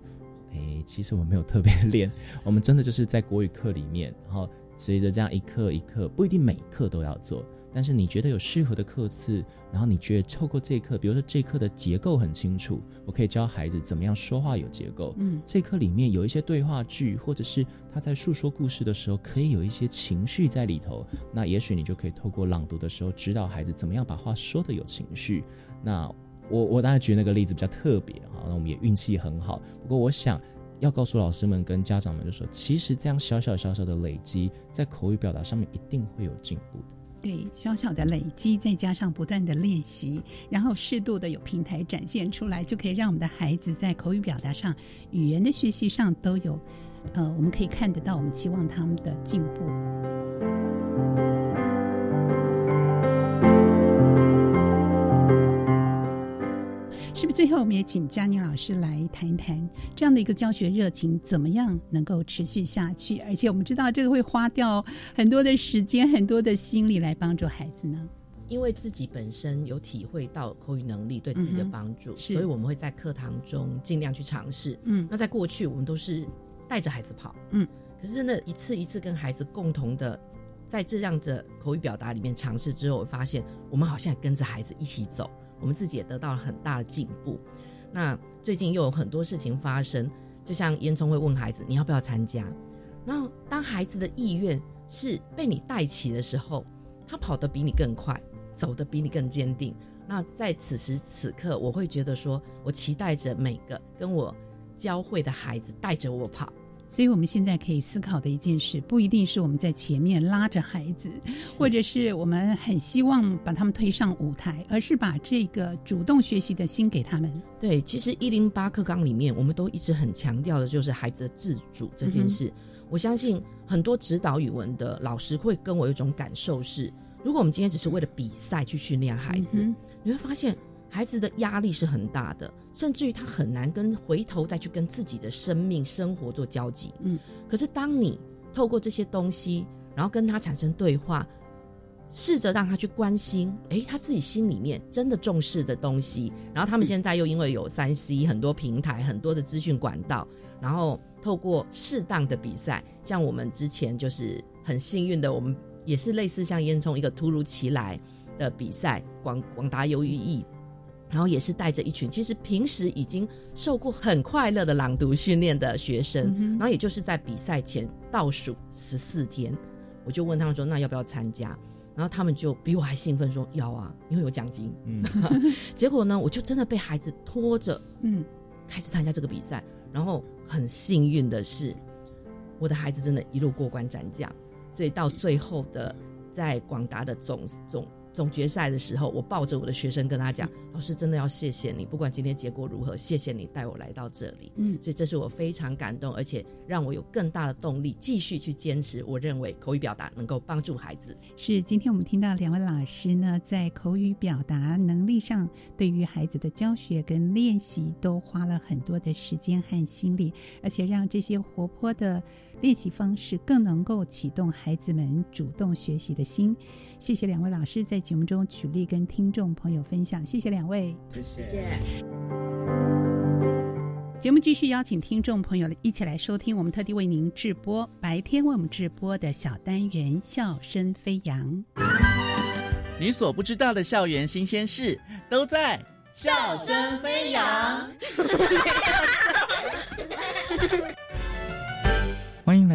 哎，其实我没有特别练，我们真的就是在国语课里面，然后随着这样一课一课，不一定每课都要做。但是你觉得有适合的课次，然后你觉得透过这课，比如说这课的结构很清楚，我可以教孩子怎么样说话有结构。嗯，这课里面有一些对话句，或者是他在诉说故事的时候，可以有一些情绪在里头。那也许你就可以透过朗读的时候，指导孩子怎么样把话说的有情绪。那我我当然举那个例子比较特别哈，那我们也运气很好。不过我想要告诉老师们跟家长们，就说其实这样小小小小的累积，在口语表达上面一定会有进步的。对，小小的累积，再加上不断的练习，然后适度的有平台展现出来，就可以让我们的孩子在口语表达上、语言的学习上都有，呃，我们可以看得到，我们期望他们的进步。是不是最后我们也请佳宁老师来谈一谈这样的一个教学热情，怎么样能够持续下去？而且我们知道这个会花掉很多的时间、很多的心力来帮助孩子呢。因为自己本身有体会到口语能力对自己的帮助，嗯、所以我们会在课堂中尽量去尝试。嗯，那在过去我们都是带着孩子跑，嗯，可是真的一次一次跟孩子共同的在这样的口语表达里面尝试之后，我发现我们好像跟着孩子一起走。我们自己也得到了很大的进步。那最近又有很多事情发生，就像烟囱会问孩子你要不要参加，然后当孩子的意愿是被你带起的时候，他跑得比你更快，走得比你更坚定。那在此时此刻，我会觉得说，我期待着每个跟我教会的孩子带着我跑。所以，我们现在可以思考的一件事，不一定是我们在前面拉着孩子，或者是我们很希望把他们推上舞台，而是把这个主动学习的心给他们。对，其实一零八课纲里面，我们都一直很强调的就是孩子的自主这件事。嗯、我相信很多指导语文的老师会跟我有一种感受是，如果我们今天只是为了比赛去训练孩子，嗯、你会发现孩子的压力是很大的。甚至于他很难跟回头再去跟自己的生命生活做交集。嗯，可是当你透过这些东西，然后跟他产生对话，试着让他去关心，诶，他自己心里面真的重视的东西。然后他们现在又因为有三 C 很多平台、很多的资讯管道，然后透过适当的比赛，像我们之前就是很幸运的，我们也是类似像烟囱一个突如其来的比赛，广广达游于艺。然后也是带着一群其实平时已经受过很快乐的朗读训练的学生，嗯、然后也就是在比赛前倒数十四天，我就问他们说：“那要不要参加？”然后他们就比我还兴奋说：“要啊，因为有奖金。”嗯，结果呢，我就真的被孩子拖着，嗯，开始参加这个比赛。然后很幸运的是，我的孩子真的一路过关斩将，所以到最后的在广达的总总。总决赛的时候，我抱着我的学生跟他讲：“老师真的要谢谢你，不管今天结果如何，谢谢你带我来到这里。”嗯，所以这是我非常感动，而且让我有更大的动力继续去坚持。我认为口语表达能够帮助孩子。是今天我们听到两位老师呢，在口语表达能力上，对于孩子的教学跟练习都花了很多的时间和心力，而且让这些活泼的练习方式更能够启动孩子们主动学习的心。谢谢两位老师在节目中举例跟听众朋友分享，谢谢两位，谢谢谢。节目继续邀请听众朋友一起来收听我们特地为您直播白天为我们直播的小单元《笑声飞扬》，你所不知道的校园新鲜事都在《笑声飞扬》。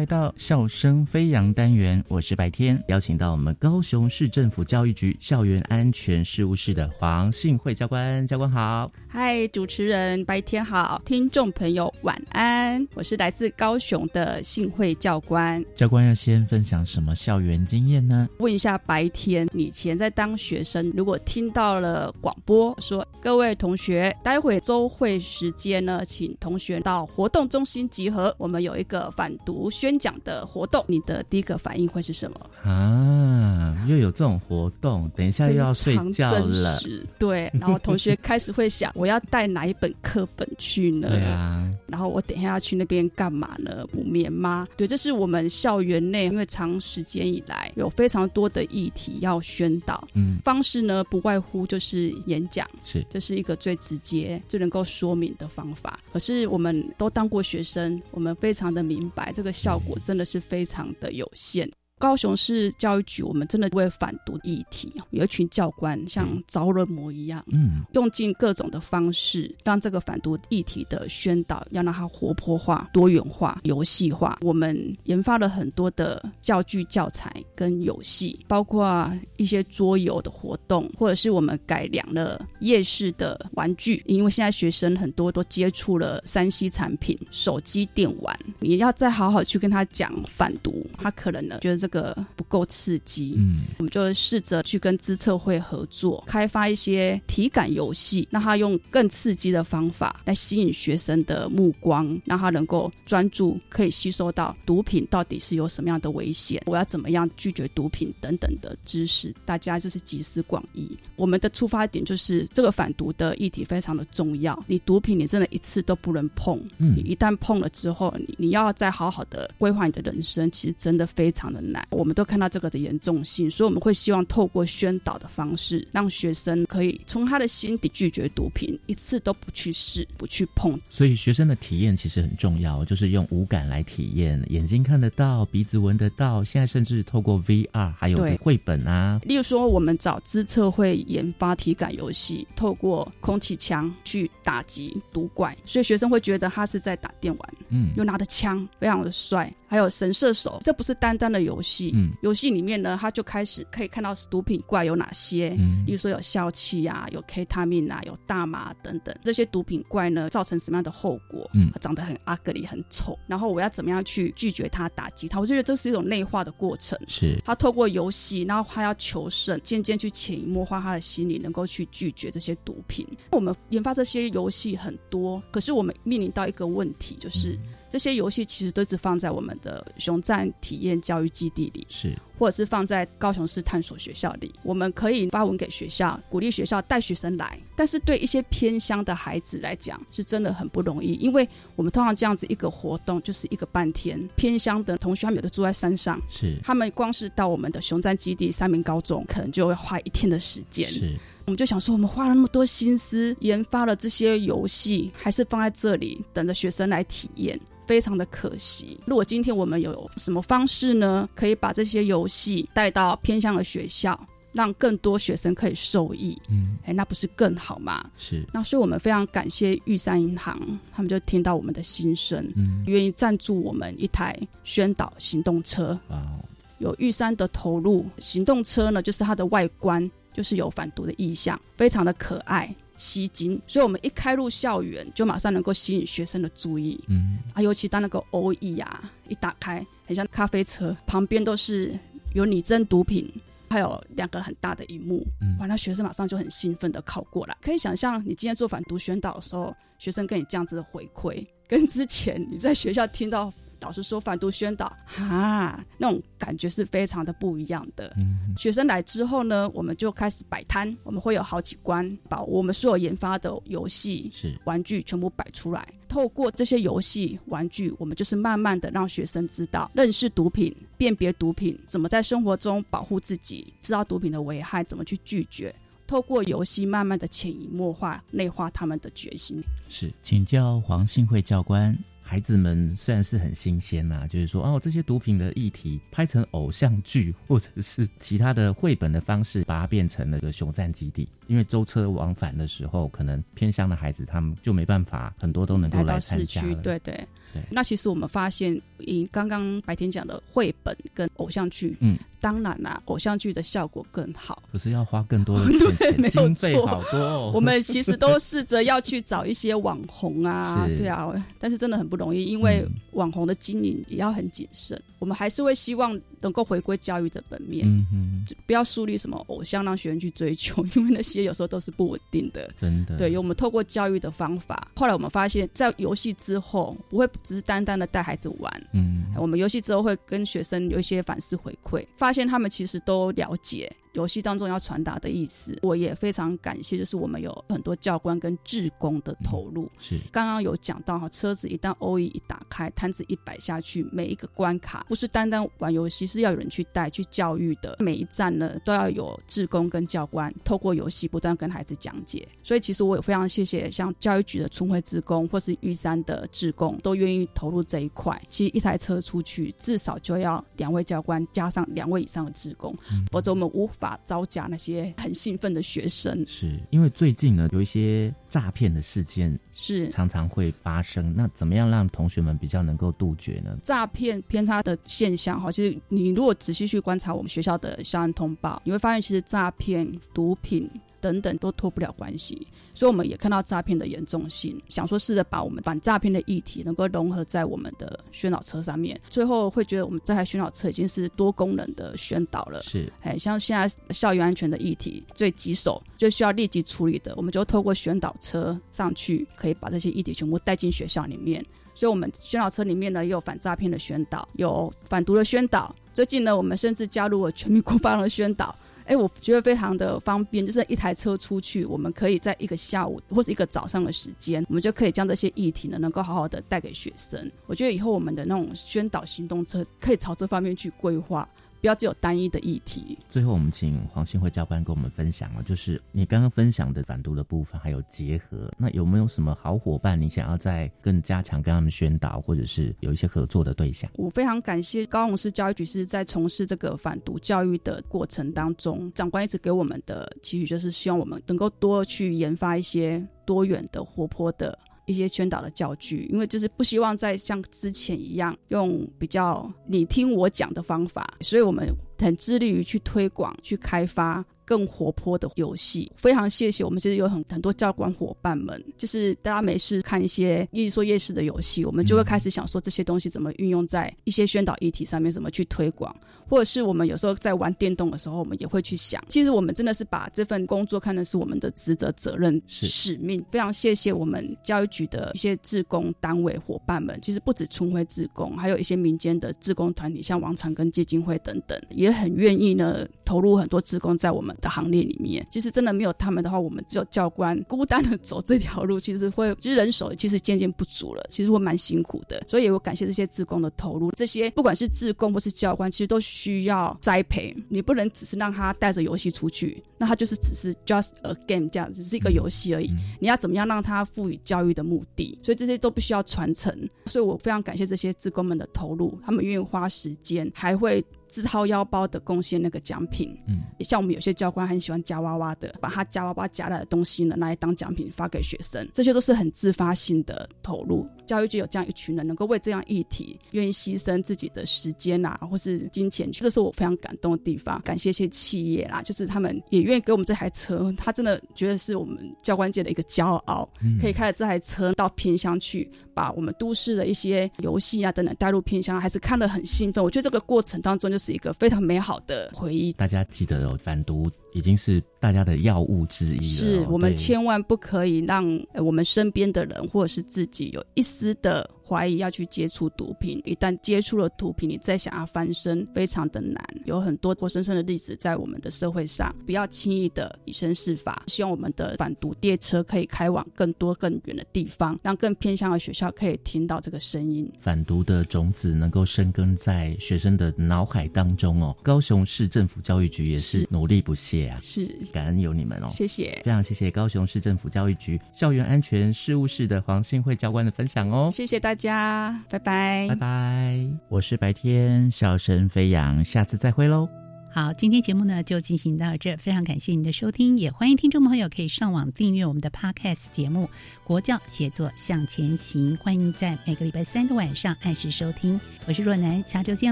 来到笑声飞扬单元，我是白天，邀请到我们高雄市政府教育局校园安全事务室的黄信惠教官，教官好。嗨，主持人白天好，听众朋友晚安，我是来自高雄的信惠教官。教官要先分享什么校园经验呢？问一下白天，你以前在当学生，如果听到了广播说各位同学，待会周会时间呢，请同学到活动中心集合，我们有一个反毒宣讲的活动，你的第一个反应会是什么？啊，又有这种活动，等一下又要睡觉了。对，然后同学开始会想，我要带哪一本课本去呢？对啊，然后我等一下要去那边干嘛呢？补眠吗？对，这是我们校园内，因为长时间以来有非常多的议题要宣导，嗯，方式呢不外乎就是演讲，是，这是一个最直接、最能够说明的方法。可是我们都当过学生，我们非常的明白这个效果真的是非常的有限。高雄市教育局，我们真的为反毒议题，有一群教官像着了魔一样，嗯，用尽各种的方式，让这个反毒议题的宣导要让它活泼化、多元化、游戏化。我们研发了很多的教具、教材跟游戏，包括一些桌游的活动，或者是我们改良了夜市的玩具，因为现在学生很多都接触了三 C 产品、手机电玩，你要再好好去跟他讲反毒，他可能呢觉得这个不够刺激。嗯，我们就试着去跟资策会合作，开发一些体感游戏，让他用更刺激的方法来吸引学生的目光，让他能够专注，可以吸收到毒品到底是有什么样的危险，我要怎么样拒绝毒品等等的知识，大家就是集思广益。我们的出发点就是这个反毒的议题非常的重要，你毒品你真的一次都不能碰，嗯你一旦碰了之后，你你要再好好的规划你的人生，其实真的非常的难。我们都看到这个的严重性，所以我们会希望透过宣导的方式，让学生可以从他的心底拒绝毒品，一次都不去试，不去碰。所以学生的体验其实很重要，就是用五感来体验，眼睛看得到，鼻子闻得到，现在甚至透过 VR 还有绘本啊，例如说，我们找资策会研发体感游戏，透过空气枪去打击毒怪，所以学生会觉得他是在打电玩，嗯又拿着枪，非常的帅。还有神射手，这不是单单的游戏，嗯游戏里面呢，他就开始可以看到毒品怪有哪些，嗯例如说有笑气啊，有 K 他命啊，有大麻等等，这些毒品怪呢，造成什么样的后果？嗯长得很 ugly，很丑，然后我要怎么样去拒绝他、打击他？我就觉得这是一种内化的过程。是他透过游戏，然后他要求胜，渐渐去潜移默化他的心理，能够去拒绝这些毒品。我们研发这些游戏很多，可是我们面临到一个问题，就是、这些游戏其实都是放在我们的熊赞体验教育基地里，是或者是放在高雄市探索学校里。我们可以发文给学校，鼓励学校带学生来，但是对一些偏乡的孩子来讲，是真的很不容易，因为我们通常这样子一个活动就是一个半天，偏乡的同学他们有的住在山上，是他们光是到我们的熊赞基地三明高中，可能就要花一天的时间。是，我们就想说，我们花了那么多心思研发了这些游戏，还是放在这里等着学生来体验。非常的可惜。如果今天我们有什么方式呢，可以把这些游戏带到偏向的学校，让更多学生可以受益，嗯，哎，那不是更好吗？是那所以我们非常感谢玉山银行，他们就听到我们的心声，嗯愿意赞助我们一台宣导行动车。哇哦，有玉山的投入，行动车呢，就是它的外观就是有反毒的意象，非常的可爱。吸睛，所以我们一开入校园，就马上能够吸引学生的注意。嗯啊，尤其当那个 O E 啊一打开，很像咖啡车，旁边都是有拟真毒品，还有两个很大的荧幕，嗯哇，那学生马上就很兴奋的靠过来。可以想象，你今天做反毒宣导的时候，学生跟你这样子的回馈，跟之前你在学校听到老师说反毒宣导，哈，那种感觉是非常的不一样的。嗯学生来之后呢，我们就开始摆摊，我们会有好几关，把我们所有研发的游戏、是玩具全部摆出来。透过这些游戏、玩具，我们就是慢慢的让学生知道认识毒品、辨别毒品，怎么在生活中保护自己，知道毒品的危害，怎么去拒绝。透过游戏，慢慢的潜移默化、内化他们的决心。是，请教黄信惠教官。孩子们虽然是很新鲜呐、就是说哦，这些毒品的议题拍成偶像剧或者是其他的绘本的方式，把它变成了个熊战基地。因为舟车往返的时候，可能偏乡的孩子他们就没办法，很多都能够来市区，对。对那其实我们发现，以刚刚白天讲的绘本跟偶像剧，嗯，当然啦，偶像剧的效果更好。可是要花更多的对，钱经费好多哦。我们其实都试着要去找一些网红啊，是对啊，但是真的很不容易，因为嗯网红的经营也要很谨慎。我们还是会希望能够回归教育的本面，嗯嗯，不要树立什么偶像让学生去追求，因为那些有时候都是不稳定的。真的对，我们透过教育的方法，后来我们发现，在游戏之后，不会只是单单的带孩子玩，嗯我们游戏之后会跟学生有一些反思回馈，发发现他们其实都了解游戏当中要传达的意思。我也非常感谢，就是我们有很多教官跟志工的投入。是刚刚有讲到哈，车子一旦 O E 一打开，摊子一摆下去，每一个关卡不是单单玩游戏，是要有人去带去教育的。每一站呢，都要有志工跟教官透过游戏不断跟孩子讲解。所以其实我也非常谢谢像教育局的春晖志工或是玉山的志工，都愿意投入这一块。其实一台车出去，至少就要两位教官加上两位以上的志工，否则我们无法招架那些很兴奋的学生。是因为最近呢，有一些诈骗的事件是常常会发生，那怎么样让同学们比较能够杜绝呢？诈骗偏差的现象哈，其实你如果仔细去观察我们学校的校案通报，你会发现其实诈骗、毒品。等等都脱不了关系，所以我们也看到诈骗的严重性，想说试着把我们反诈骗的议题能够融合在我们的宣导车上面，最后会觉得我们这台宣导车已经是多功能的宣导了。是，哎，像现在校园安全的议题最棘手，就需要立即处理的，我们就透过宣导车上去，可以把这些议题全部带进学校里面。所以，我们宣导车里面呢，也有反诈骗的宣导，有反毒的宣导。最近呢，我们甚至加入了全民国防的宣导。哎，我觉得非常的方便，就是一台车出去，我们可以在一个下午或是一个早上的时间，我们就可以将这些议题呢，能够好好的带给学生。我觉得以后我们的那种宣导行动车，可以朝这方面去规划。不要只有单一的议题。最后，我们请黄信惠教官跟我们分享啊，就是你刚刚分享的反毒的部分，还有结合，那有没有什么好伙伴，你想要再更加强跟他们宣导，或者是有一些合作的对象？我非常感谢高雄市教育局是在从事这个反毒教育的过程当中，长官一直给我们的期许就是希望我们能够多去研发一些多元的、活泼的。一些宣导的教具，因为就是不希望再像之前一样用比较你听我讲的方法，所以我们很致力于去推广、去开发。更活泼的游戏，非常谢谢我们其实有很很多教官伙伴们，就是大家没事看一些夜说夜市的游戏，我们就会开始想说这些东西怎么运用在一些宣导议题上面，怎么去推广，或者是我们有时候在玩电动的时候，我们也会去想，其实我们真的是把这份工作看的是我们的职责、责任、使命。非常谢谢我们教育局的一些志工单位伙伴们，其实不止春晖志工，还有一些民间的志工团体，像王长庚基金会等等，也很愿意呢投入很多志工在我们。的行列里面，其实真的没有他们的话，我们只有教官孤单的走这条路，其实会其实人手其实渐渐不足了，其实会蛮辛苦的。所以我感谢这些志工的投入，这些不管是志工或是教官，其实都需要栽培。你不能只是让他带着游戏出去，那他就是只是 just a game 这样，只是一个游戏而已。你要怎么样让他赋予教育的目的？所以这些都必须要传承。所以我非常感谢这些职工们的投入，他们愿意花时间，还会。自掏腰包的贡献那个奖品，嗯，像我们有些教官很喜欢夹娃娃的，把他夹娃娃夹来的东西呢拿来当奖品发给学生，这些都是很自发性的投入。教育局有这样一群人，能够为这样议题愿意牺牲自己的时间啊，或是金钱，这是我非常感动的地方。感谢一些企业啦，就是他们也愿意给我们这台车，他真的觉得是我们教官界的一个骄傲，可以开着这台车到偏乡去，把我们都市的一些游戏啊等等带入偏乡，还是看得很兴奋。我觉得这个过程当中就是一个非常美好的回忆。大家记得哦，反毒。已经是大家的药物之一了。是我们千万不可以让我们身边的人或者是自己有一丝的怀疑要去接触毒品。一旦接触了毒品，你再想要翻身，非常的难。有很多活生生的例子在我们的社会上，不要轻易的以身试法。希望我们的反毒列车可以开往更多更远的地方，让更偏向的学校可以听到这个声音。反毒的种子能够生根在学生的脑海当中哦。高雄市政府教育局也是努力不懈啊。是感恩有你们哦，谢谢，非常谢谢高雄市政府教育局校园安全事务室的黄信惠教官的分享哦，谢谢大家，拜拜，拜拜，我是白天笑声飞扬，下次再会喽。好，今天节目呢就进行到这，非常感谢您的收听，也欢迎听众朋友可以上网订阅我们的 Podcast 节目《国教写作向前行》，欢迎在每个礼拜三的晚上按时收听。我是若楠，下周见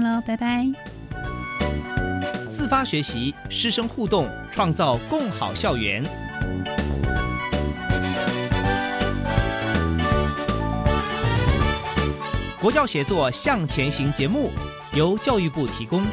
喽，拜拜。自发学习，师生互动，创造共好校园。国教协作向前行节目由教育部提供。